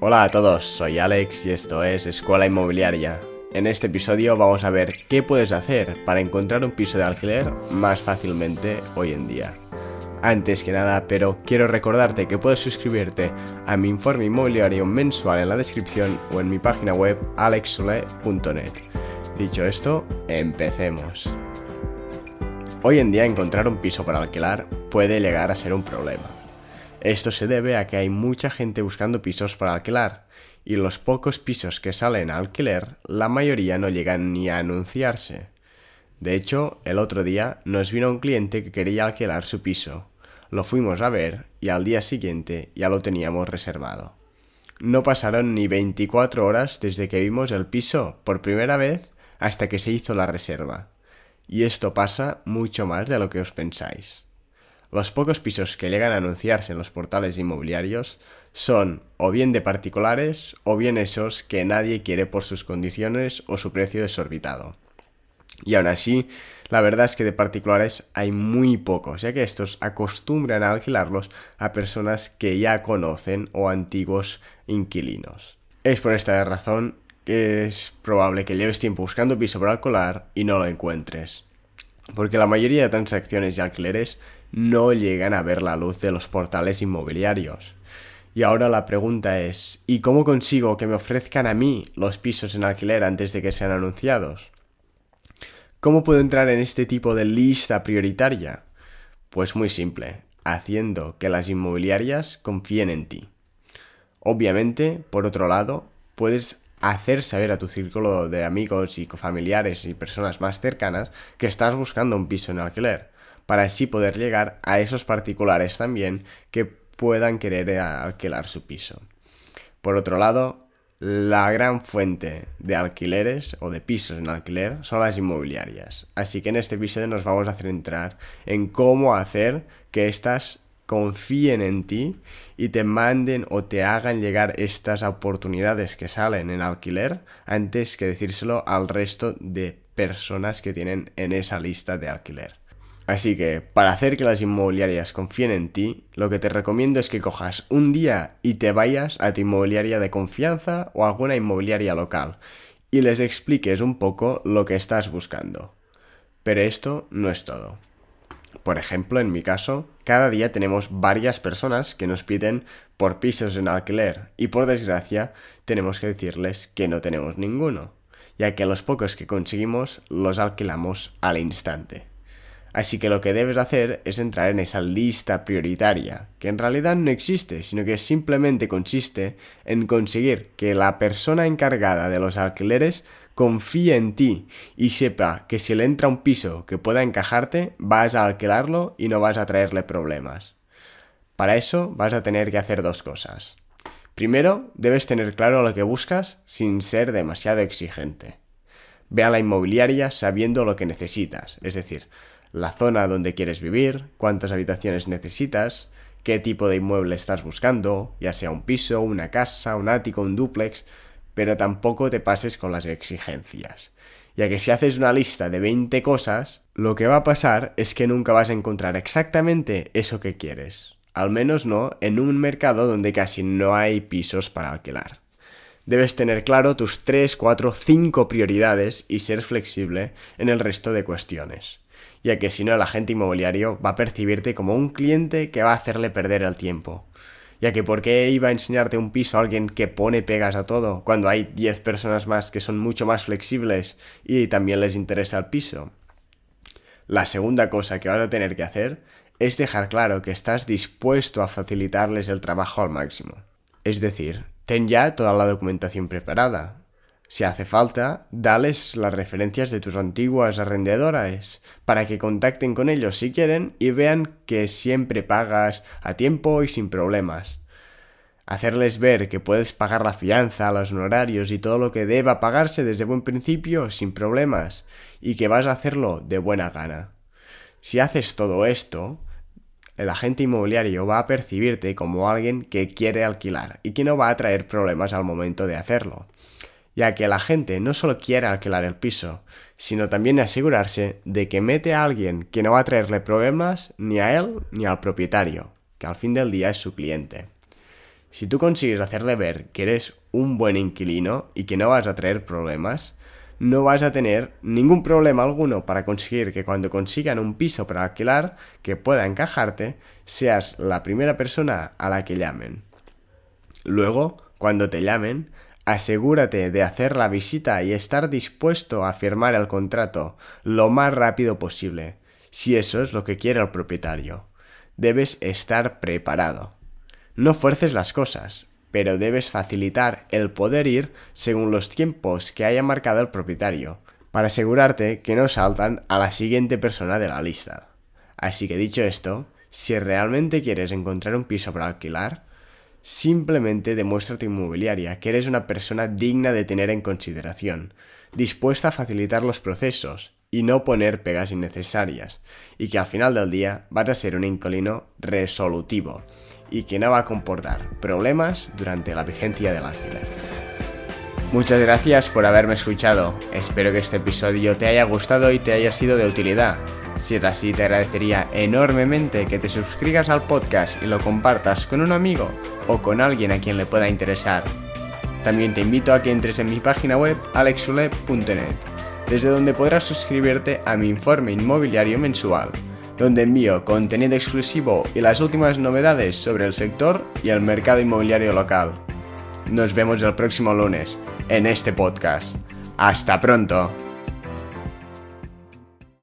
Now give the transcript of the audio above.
Hola a todos, soy Alex y esto es Escuela Inmobiliaria. En este episodio vamos a ver qué puedes hacer para encontrar un piso de alquiler más fácilmente hoy en día. Antes que nada, pero quiero recordarte que puedes suscribirte a mi informe inmobiliario mensual en la descripción o en mi página web alexsole.net. Dicho esto, empecemos. Hoy en día encontrar un piso para alquilar puede llegar a ser un problema. Esto se debe a que hay mucha gente buscando pisos para alquilar, y los pocos pisos que salen a alquiler, la mayoría no llegan ni a anunciarse. De hecho, el otro día nos vino un cliente que quería alquilar su piso. Lo fuimos a ver y al día siguiente ya lo teníamos reservado. No pasaron ni 24 horas desde que vimos el piso por primera vez hasta que se hizo la reserva. Y esto pasa mucho más de lo que os pensáis. Los pocos pisos que llegan a anunciarse en los portales inmobiliarios son o bien de particulares o bien esos que nadie quiere por sus condiciones o su precio desorbitado. Y aún así, la verdad es que de particulares hay muy pocos, ya que estos acostumbran a alquilarlos a personas que ya conocen o antiguos inquilinos. Es por esta razón que es probable que lleves tiempo buscando piso para alquilar y no lo encuentres. Porque la mayoría de transacciones y alquileres no llegan a ver la luz de los portales inmobiliarios. Y ahora la pregunta es, ¿y cómo consigo que me ofrezcan a mí los pisos en alquiler antes de que sean anunciados? ¿Cómo puedo entrar en este tipo de lista prioritaria? Pues muy simple, haciendo que las inmobiliarias confíen en ti. Obviamente, por otro lado, puedes hacer saber a tu círculo de amigos y familiares y personas más cercanas que estás buscando un piso en alquiler para así poder llegar a esos particulares también que puedan querer alquilar su piso. Por otro lado, la gran fuente de alquileres o de pisos en alquiler son las inmobiliarias. Así que en este episodio nos vamos a centrar en cómo hacer que éstas confíen en ti y te manden o te hagan llegar estas oportunidades que salen en alquiler antes que decírselo al resto de personas que tienen en esa lista de alquiler. Así que, para hacer que las inmobiliarias confíen en ti, lo que te recomiendo es que cojas un día y te vayas a tu inmobiliaria de confianza o alguna inmobiliaria local y les expliques un poco lo que estás buscando. Pero esto no es todo. Por ejemplo, en mi caso, cada día tenemos varias personas que nos piden por pisos en alquiler y por desgracia tenemos que decirles que no tenemos ninguno, ya que los pocos que conseguimos los alquilamos al instante. Así que lo que debes hacer es entrar en esa lista prioritaria, que en realidad no existe, sino que simplemente consiste en conseguir que la persona encargada de los alquileres confíe en ti y sepa que si le entra un piso que pueda encajarte, vas a alquilarlo y no vas a traerle problemas. Para eso vas a tener que hacer dos cosas. Primero, debes tener claro lo que buscas sin ser demasiado exigente. Ve a la inmobiliaria sabiendo lo que necesitas, es decir, la zona donde quieres vivir, cuántas habitaciones necesitas, qué tipo de inmueble estás buscando, ya sea un piso, una casa, un ático, un dúplex, pero tampoco te pases con las exigencias, ya que si haces una lista de 20 cosas, lo que va a pasar es que nunca vas a encontrar exactamente eso que quieres, al menos no en un mercado donde casi no hay pisos para alquilar. Debes tener claro tus 3, 4, 5 prioridades y ser flexible en el resto de cuestiones ya que si no el agente inmobiliario va a percibirte como un cliente que va a hacerle perder el tiempo. Ya que ¿por qué iba a enseñarte un piso a alguien que pone pegas a todo cuando hay 10 personas más que son mucho más flexibles y también les interesa el piso? La segunda cosa que vas a tener que hacer es dejar claro que estás dispuesto a facilitarles el trabajo al máximo. Es decir, ten ya toda la documentación preparada, si hace falta, dales las referencias de tus antiguas arrendadoras para que contacten con ellos si quieren y vean que siempre pagas a tiempo y sin problemas. Hacerles ver que puedes pagar la fianza, los honorarios y todo lo que deba pagarse desde buen principio sin problemas y que vas a hacerlo de buena gana. Si haces todo esto, el agente inmobiliario va a percibirte como alguien que quiere alquilar y que no va a traer problemas al momento de hacerlo ya que la gente no solo quiere alquilar el piso, sino también asegurarse de que mete a alguien que no va a traerle problemas ni a él ni al propietario, que al fin del día es su cliente. Si tú consigues hacerle ver que eres un buen inquilino y que no vas a traer problemas, no vas a tener ningún problema alguno para conseguir que cuando consigan un piso para alquilar que pueda encajarte, seas la primera persona a la que llamen. Luego, cuando te llamen, asegúrate de hacer la visita y estar dispuesto a firmar el contrato lo más rápido posible, si eso es lo que quiere el propietario. Debes estar preparado. No fuerces las cosas, pero debes facilitar el poder ir según los tiempos que haya marcado el propietario, para asegurarte que no saltan a la siguiente persona de la lista. Así que dicho esto, si realmente quieres encontrar un piso para alquilar, Simplemente demuestra a tu inmobiliaria que eres una persona digna de tener en consideración, dispuesta a facilitar los procesos y no poner pegas innecesarias, y que al final del día vas a ser un inquilino resolutivo y que no va a comportar problemas durante la vigencia del alquiler. Muchas gracias por haberme escuchado, espero que este episodio te haya gustado y te haya sido de utilidad. Si es así, te agradecería enormemente que te suscribas al podcast y lo compartas con un amigo o con alguien a quien le pueda interesar. También te invito a que entres en mi página web alexule.net, desde donde podrás suscribirte a mi informe inmobiliario mensual, donde envío contenido exclusivo y las últimas novedades sobre el sector y el mercado inmobiliario local. Nos vemos el próximo lunes en este podcast. Hasta pronto.